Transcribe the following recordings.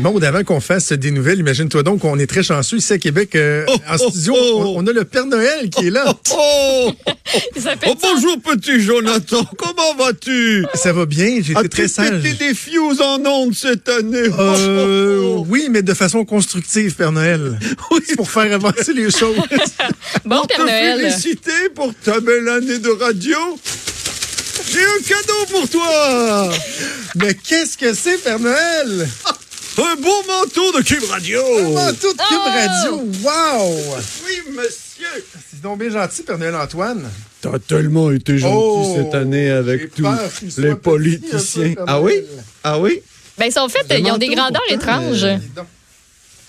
Bon, avant qu'on fasse des nouvelles, imagine-toi donc qu'on est très chanceux ici à Québec, euh, Oh, en oh, studio. oh. On, on a le Père Noël qui est là. Oh, Il s'appelle oh bonjour petit Jonathan, comment vas-tu? Ça va bien, j'ai été As-tu très sage. pété des fuse en ondes cette année? Euh, Oh, oh, oui, mais de façon constructive, Père Noël. Oui. C'est pour faire avancer les choses. Bon, Père te Noël. féliciter pour ta belle année de radio, j'ai un cadeau pour toi mais qu'est-ce que c'est, Père Noël? Un beau manteau de Cube Radio Un manteau de Cube Oh! Radio. Wow! Oui, monsieur C'est donc bien gentil, Père Noël Antoine. T'as tellement été gentil Oh, cette année avec tous les politiciens. peu, Ah oui? Ah oui? Ben, ils sont faits, ils ont des grandeurs étranges. euh.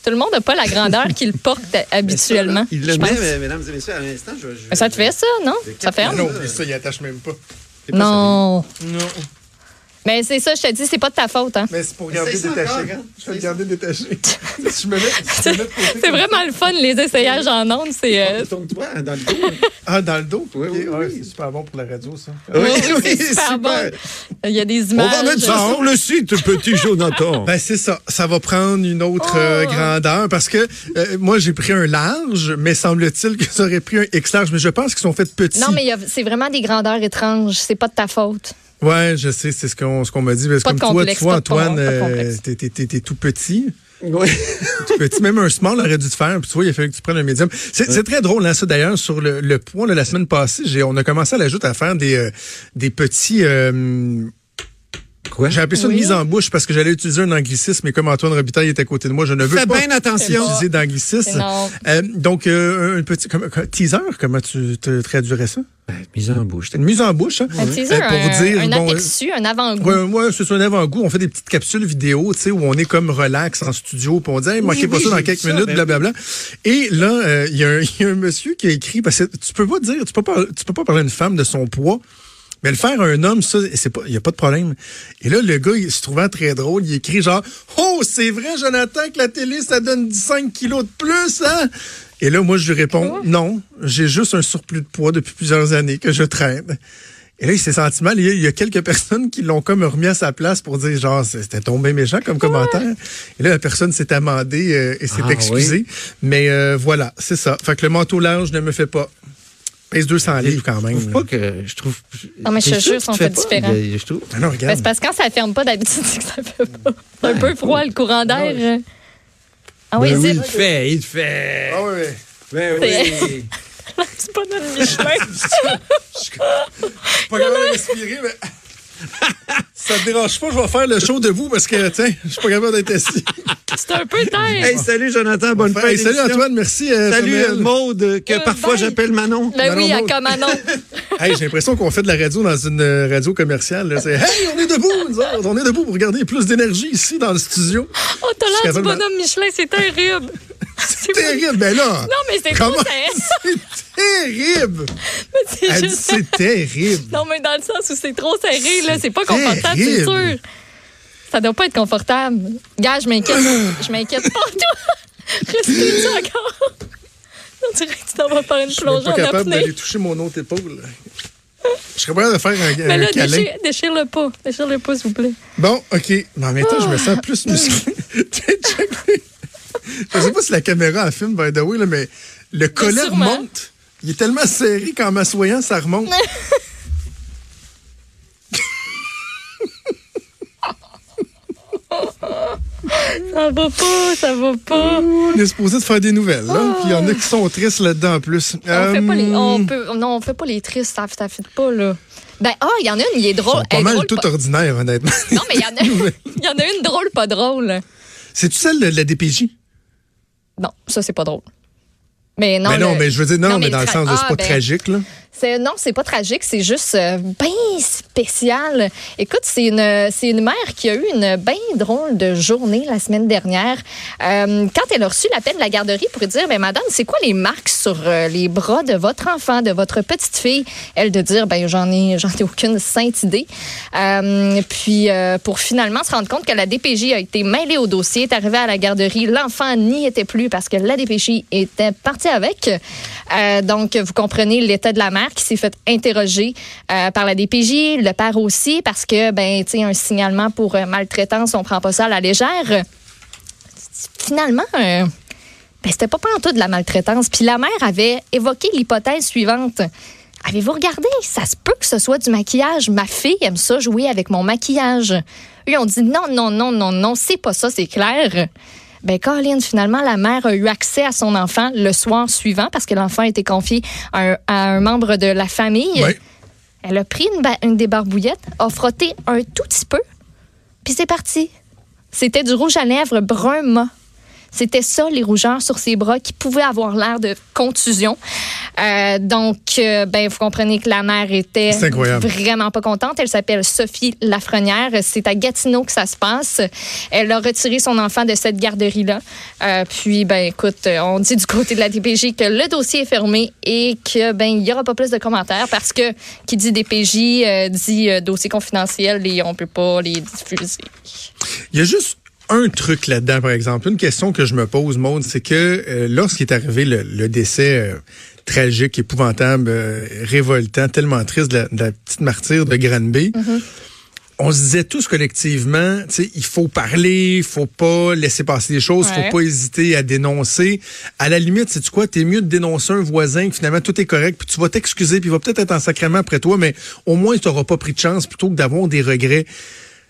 Tout le monde n'a pas la grandeur qu'il porte habituellement. Il je le met, mais, mesdames et messieurs, à l'instant, je, je- Mais Ça te fait ça, non? Ça ferme? non, mais ça, il attache même pas Non. Non. Mais c'est ça, je te dis, c'est pas de ta faute. Hein? Mais c'est pour garder détaché. Je vais le garder détaché. si je me mets, je me C'est vraiment le fun, les essayages en ondes. C'est. euh, Tourne-toi dans le dos. Ah, dans le dos? Oui, oui, ouais, oui. C'est super bon pour la radio, ça. Oui, oui, oui, c'est super super. bon. Il y a des On images. va mettre ça sur le site, petit Jonathan. Ben, c'est ça. Ça va prendre une autre Oh. euh, grandeur parce que euh, moi, j'ai pris un large, mais semble-t-il que ça aurait pris un X large. Mais je pense qu'ils sont faits petits. Non, mais c'est vraiment des grandeurs étranges. C'est pas de ta faute. Ouais, je sais, c'est ce qu'on ce qu'on m'a dit. Parce que Pas de comme toi, complexe, tu vois, pas de ton- Antoine, euh, t'es- t'es- t'es t'es tout petit. Oui. tout petit. Même un small aurait dû te faire. Puis tu vois, il a fallu que tu prennes un médium. C'est c'est très drôle, hein, ça, d'ailleurs, sur le, le poids, là, la semaine passée, j'ai on a commencé à l'ajouter à faire des, euh, des petits... euh, Quoi? j'ai appelé ça Oui. une mise en bouche parce que j'allais utiliser un anglicisme, mais comme Antoine Robitaille est à côté de moi, je ne veux Fais pas bien attention. utiliser d'anglicisme. Non. Euh, donc, euh, un petit comme- comme- teaser, comment tu te traduirais ça? Mise en bouche. Une mise en bouche, hein? Un teaser, Euh, pour un, vous dire, un bon, aperçu, un avant-goût. Ouais, ouais, c'est un avant-goût. On fait des petites capsules vidéo, tu sais, où on est comme relax en studio, puis on dit, hey, manquez Oui, pas oui, ça dans quelques minutes, ben blablabla. Et là, euh, il y, a un- il y a un monsieur qui a écrit, parce que tu peux pas dire, tu peux pas, tu peux pas parler à une femme de son poids. Mais le faire à un homme, ça, c'est pas, y a pas de problème. Et là, le gars, il se trouvant très drôle, il écrit genre, oh, c'est vrai, Jonathan, que la télé, ça donne 5 kilos de plus, hein? Et là, moi, je lui réponds, non, j'ai juste un surplus de poids depuis plusieurs années que je traîne. Et là, il s'est senti mal. Il y a, quelques personnes qui l'ont comme remis à sa place pour dire, genre, c'était tombé méchant comme commentaire. Et là, la personne s'est amendée euh, et s'est Ah, excusée. Mais euh, voilà, c'est ça. Fait que le manteau large ne me fait pas. Pèse 200 livres quand Je même. trouve pas que. Je trouve. Non, mais je te jure, fais pas? différent. Je trouve. Ah non, Ben, regarde. c'est parce que quand ça ferme pas d'habitude, c'est que ça fait pas. C'est un peu froid, le courant d'air. Ah oui, Ben il te fait, il te fait. Ah oui, Ben oui. C'est pas notre Michelin. Pas capable de respirer, mais. Ça te dérange pas, je vais faire le show debout parce que, tiens, je suis pas capable d'être assis. C'est un peu terre. Hey, salut Jonathan, bonne fête. Hey, salut. Antoine, merci. euh, Salut Samuel. euh, Maude, que Euh, parfois bye. j'appelle Manon. Ben oui, Manon à Comanon. Hey, j'ai l'impression qu'on fait de la radio dans une euh, radio commerciale. là. C'est Hey, on est debout, nous autres. On est debout pour garder plus d'énergie ici dans le studio. Oh, t'as l'air du de- bonhomme Michelin, c'est terrible. C'est Terrible, ben là. Non, mais c'est Comment trop serré. c'est terrible? C'est juste. c'est terrible. Non, mais dans le sens où c'est trop serré, là, c'est pas confortable, c'est sûr. Ça doit pas être confortable. Gars, je m'inquiète. je m'inquiète pas, toi. Reste-tu encore? On dirait que tu t'en vas faire une Je suis même plongée pas en capable apnée. d'aller toucher mon autre époule. Je serais pas capable de faire un, Mais un là, câlin. déchire, déchire-le pas. Déchire-le pas, s'il vous plaît. Bon, OK. Mais en même temps, je me sens plus musclé. Check. Je sais pas si la caméra a film, by the way, là, mais le collet remonte. Il est tellement serré qu'en m'assoyant, ça remonte. Ça va pas, ça va pas. On est supposé de faire des nouvelles, là. Puis il y en a qui sont tristes là-dedans en plus. On fait pas les, Euh, on peut, non, on fait pas les tristes, ça, ça fit pas, là. Ben, ah, il y en a une, il est ils drôle. sont pas mal drôle, tout pas- ordinaires, honnêtement. Non, mais il y en a, il y en a une drôle, pas drôle. C'est-tu celle de la DPJ? Non, ça, c'est pas drôle. Mais non, mais non, le- mais je veux dire, non, non, mais, mais dans le sens de c'est ah, pas ben, tragique, là. C'est non, c'est pas tragique, c'est juste euh, bien spécial. Écoute, c'est une c'est une mère qui a eu une bien drôle de journée la semaine dernière. Euh, quand elle a reçu l'appel de la garderie pour dire mais madame, c'est quoi les marques sur euh, les bras de votre enfant, de votre petite fille? Elle de dire ben j'en ai j'en ai aucune sainte idée. Puis pour finalement se rendre compte que la DPJ a été mêlée au dossier, est arrivée à la garderie, l'enfant n'y était plus parce que la DPJ était partie avec. Donc vous comprenez l'état de la mère qui s'est fait interroger euh, par la DPJ, le père aussi, parce que, ben, tu sais, un signalement pour euh, maltraitance, on prend pas ça à la légère. finalement, euh, ben, c'était pas tout de la maltraitance. Puis la mère avait évoqué l'hypothèse suivante. Avez-vous regardé? Ça se peut que ce soit du maquillage. Ma fille aime ça jouer avec mon maquillage. Eux ont dit non, non, non, non, non, c'est pas ça, c'est clair. Ben, Colin, finalement, la mère a eu accès à son enfant le soir suivant parce que l'enfant a été confié à un, à un membre de la famille. Oui. Elle a pris une, une des barbouillettes, a frotté un tout petit peu, puis c'est parti. C'était du rouge à lèvres brun mat. C'était ça, les rougeurs sur ses bras qui pouvaient avoir l'air de contusion. Euh, donc, euh, ben, vous comprenez que la mère était vraiment pas contente. Elle s'appelle Sophie Lafrenière. C'est à Gatineau que ça se passe. Elle a retiré son enfant de cette garderie-là. Euh, puis, ben, écoute, euh, on dit du côté de la DPJ que le dossier est fermé et que, ben, il y aura pas plus de commentaires parce que qui dit DPJ dit dossier confidentiel et on peut pas les diffuser. Il y a juste un truc là-dedans, par exemple. Une question que je me pose, Maude, c'est que euh, lorsqu'il est arrivé le, le décès euh, tragique, épouvantable, euh, révoltant, tellement triste de la, de la petite martyre de Granby, on se disait tous collectivement, tu sais, il faut parler, il faut pas laisser passer les choses, Ouais. faut pas hésiter à dénoncer. À la limite, c'est tu quoi, t'es mieux de dénoncer un voisin que finalement tout est correct, puis tu vas t'excuser, puis il va peut-être être en sacrement après toi, mais au moins tu n'auras pas pris de chance plutôt que d'avoir des regrets.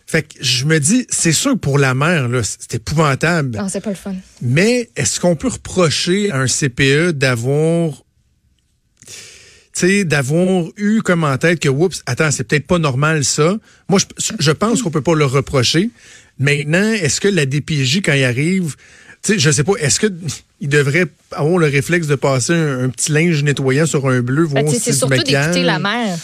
Fait que je me dis, c'est sûr que pour la mère, là, c'est épouvantable. Non, c'est pas le fun. Mais est-ce qu'on peut reprocher à un CPE d'avoir tu sais, d'avoir eu comme en tête que, oups, attends, c'est peut-être pas normal ça? Moi, je, je pense qu'on peut pas le reprocher. Maintenant, est-ce que la DPJ, quand il arrive, tu sais, je sais pas, est-ce que il devrait avoir le réflexe de passer un, un petit linge nettoyant sur un bleu, voir Ben, sais, si c'est surtout d'écouter la mère.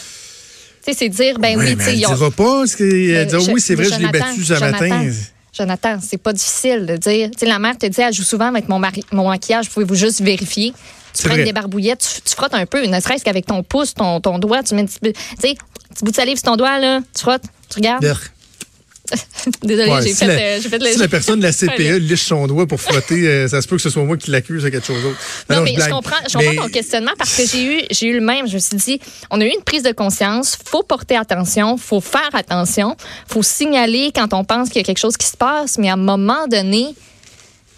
Tu sais, c'est dire, ben oui, tu mais sais, elle ont- dira pas, ce Euh, dira, je- oui, c'est vrai, je l'ai Jonathan, battu ce matin. Jonathan, Jonathan, c'est pas difficile de dire. Tu sais, la mère te dit, elle joue souvent avec mon, mari, mon maquillage, pouvez-vous juste vérifier? Tu prends des barbouillettes, tu, tu frottes un peu, ne serait-ce qu'avec ton pouce, ton, ton doigt, tu mets un petit peu, tu sais, petit bout de salive sur ton doigt, là, tu frottes, tu regardes. Désolée, Ouais, j'ai si fait, la- euh, fait le- Si la personne de la CPE liche son doigt pour frotter, euh, ça se peut que ce soit moi qui l'accuse de quelque chose d'autre. Non, mais je comprends, je comprends ton questionnement parce que j'ai eu, j'ai eu le même. Je me suis dit, on a eu une prise de conscience, faut porter attention, faut faire attention, faut signaler quand on pense qu'il y a quelque chose qui se passe, mais à un moment donné,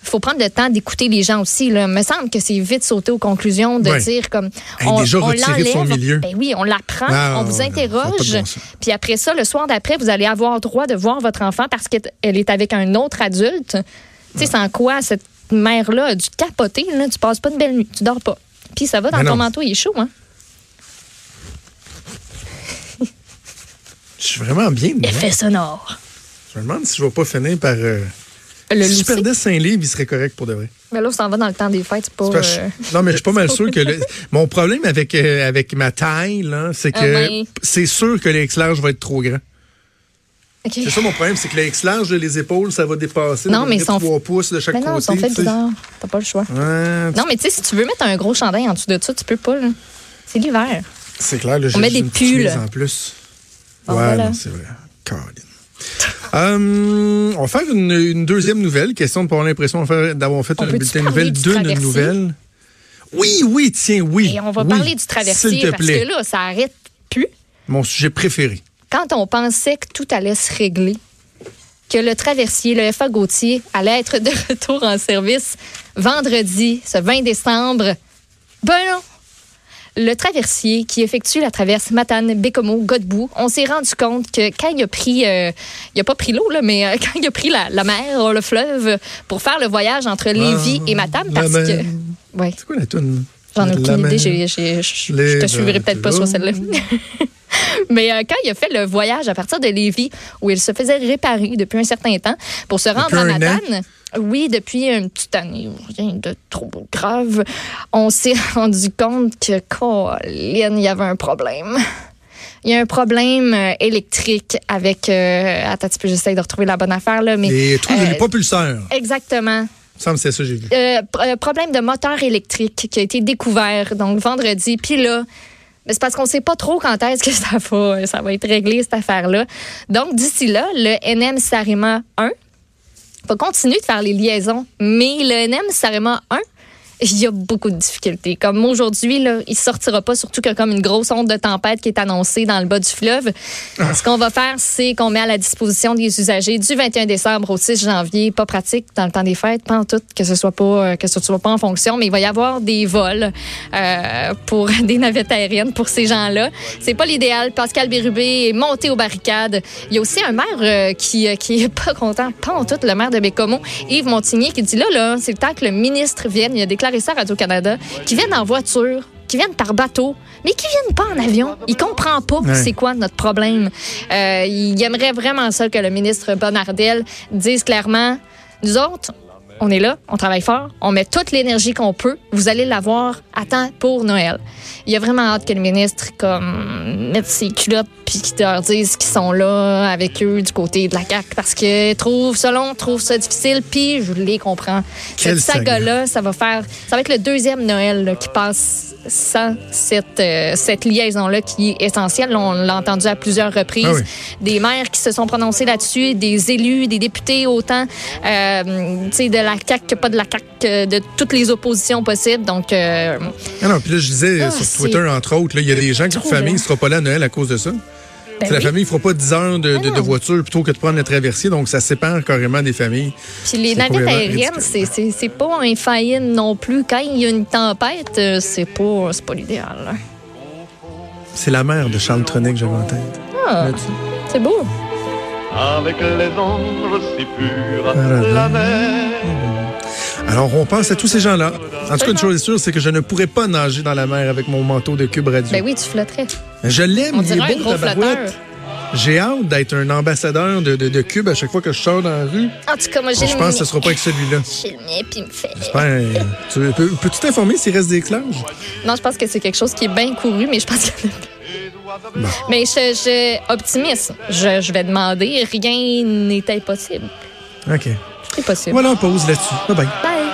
il faut prendre le temps d'écouter les gens aussi. Là. Il me semble que c'est vite sauter aux conclusions de dire comme Hey, déjà retiré de son l'enlève. milieu. Ben oui, on l'apprend, Ah, on vous interroge, bon puis après ça, le soir d'après, vous allez avoir droit de voir votre enfant parce qu'elle est avec un autre adulte. Tu sais, sans quoi cette mère-là a dû capoter. Là, tu passes pas de belle nuit, tu dors pas. Puis ça va dans ton non. manteau, il est chaud, hein? Je suis vraiment bien. Effet sonore. Je me demande si je vais pas finir par. euh, Le si je perdais 5 livres, il serait correct pour de vrai. Mais là, on s'en va dans le temps des fêtes, pas. Que euh, Non, mais je suis pas mal sûr que. le- Mon problème avec, euh, avec ma taille, là, c'est que Ah ouais. c'est sûr que le X-large va être trop grand. C'est ça mon problème, c'est que le X-large, là, les épaules, ça va dépasser. Non, mais ils sont- 3 pouces de chaque Mais non, côté. ils sont faits tu sais. bizarres. T'as pas le choix. Ouais, Non, mais tu sais, si tu veux mettre un gros chandail en dessous de ça, tu peux pas, là. C'est l'hiver. C'est clair, là, j'ai met des pulls. en plus. Bon, ouais, voilà. c'est vrai. Caroline. Hum, on va faire une, une deuxième nouvelle. Question de pas avoir l'impression d'avoir fait On un bulletin de parler nouvelles du d'une nouvelle? Oui, oui, tiens, oui. Et on va oui, parler du traversier te parce plaît. que là, ça arrête plus. Mon sujet préféré. Quand on pensait que tout allait se régler, que le traversier, le FA Gauthier, allait être de retour en service vendredi, ce 20 décembre, ben non. Le traversier qui effectue la traverse Matane, Bécomo, Godbout, on s'est rendu compte que quand il a pris, euh, il a pas pris l'eau, là, mais euh, quand il a pris la, la mer, le fleuve, pour faire le voyage entre Lévis Ah, et Matane, parce mer. que. Ouais. C'est quoi la toune? J'en ai aucune idée. je te suivrai peut-être pas sur celle-là. Mais euh, quand il a fait le voyage à partir de Lévis, où il se faisait réparer depuis un certain temps pour se rendre à? Matane, oui, depuis une petite année, rien de trop grave, on s'est rendu compte que, Colin, il y avait un problème. Il y a un problème euh, électrique avec. Euh, attends, j'essaie de retrouver la bonne affaire, là, mais. Les trous, euh, les propulseurs. Exactement. Semble c'est ça j'ai vu. Euh, euh, problème de moteur électrique qui a été découvert donc vendredi. Puis là, c'est parce qu'on sait pas trop quand est-ce que ça va, ça va être réglé, cette affaire-là. Donc, d'ici là, le NM Sarema 1 va continuer de faire les liaisons, mais le NM Sarema 1 il y a beaucoup de difficultés. Comme aujourd'hui, là, il sortira pas, surtout a comme une grosse onde de tempête qui est annoncée dans le bas du fleuve. Ce qu'on va faire, c'est qu'on met à la disposition des usagers du 21 décembre au 6 janvier, pas pratique dans le temps des fêtes, pas en tout, que ce soit pas, euh, que ce soit pas en fonction, mais il va y avoir des vols euh, pour des navettes aériennes pour ces gens-là. C'est pas l'idéal. Pascal Bérubé est monté aux barricades. Il y a aussi un maire euh, qui, qui est pas content, pas en tout, le maire de Bécomo, Yves Montigny, qui dit là, là, c'est le temps que le ministre vienne. Il a déclaré ça à Radio-Canada, qui vienne en voiture qui viennent par bateau, mais qui viennent pas en avion. Il comprend pas Ouais. c'est quoi notre problème. Euh, il aimerait vraiment ça que le ministre Bonnardel dise clairement, nous autres, on est là, on travaille fort, on met toute l'énergie qu'on peut. Vous allez l'avoir à temps pour Noël. Il y a vraiment hâte que le ministre comme mette ses culottes puis qu'il leur dise qu'ils sont là avec eux du côté de la CAQ parce que trouve selon trouve ça difficile puis je les comprends. Quelle Cette saga. saga-là, ça va faire ça va être le deuxième Noël là, qui passe sans cette euh, cette liaison-là qui est essentielle. On l'a entendu à plusieurs reprises. Ah oui. Des maires qui se sont prononcés là-dessus, des élus, des députés autant, euh, tu sais, de la CAQ que pas de la CAQ, que de toutes les oppositions possibles. Donc, euh, Ah non, puis là, je disais Ah, sur Twitter, entre autres, il y a des gens qui, leur famille ne sera pas là à Noël à cause de ça. Ben C'est La oui. famille ne fera pas 10 heures de, de- de non. voiture plutôt que de prendre le traversier, donc ça sépare carrément des familles. Puis les navettes aériennes, c'est- pas infaillible non plus. Quand il y a une tempête, euh, c'est pas, c'est pas l'idéal. C'est la mère de Charles Trenet que j'avais en tête. Ah, c'est beau. avec les anges si purs, Voilà. la mer. Alors, on pense à tous ces gens-là. En tout cas, une chose est sûre, c'est que je ne pourrais pas nager dans la mer avec mon manteau de cube radio. Ben oui, tu flotterais. Je l'aime, il est beau, gros tabarouette. flotteur. J'ai hâte d'être un ambassadeur de, de, de cube à chaque fois que je sors dans la rue. En tout cas, moi, j'ai Je pense que ce mien. sera pas avec celui-là. J'ai le mien, puis il me fait. Tu peux, peux-tu t'informer s'il reste des clages? Non, je pense que c'est quelque chose qui est bien couru, mais je pense que. Mais je, je optimiste. Je, je vais demander. Rien n'est impossible. OK. C'est possible. Voilà, on pause là-dessus. Bye bye. Bye.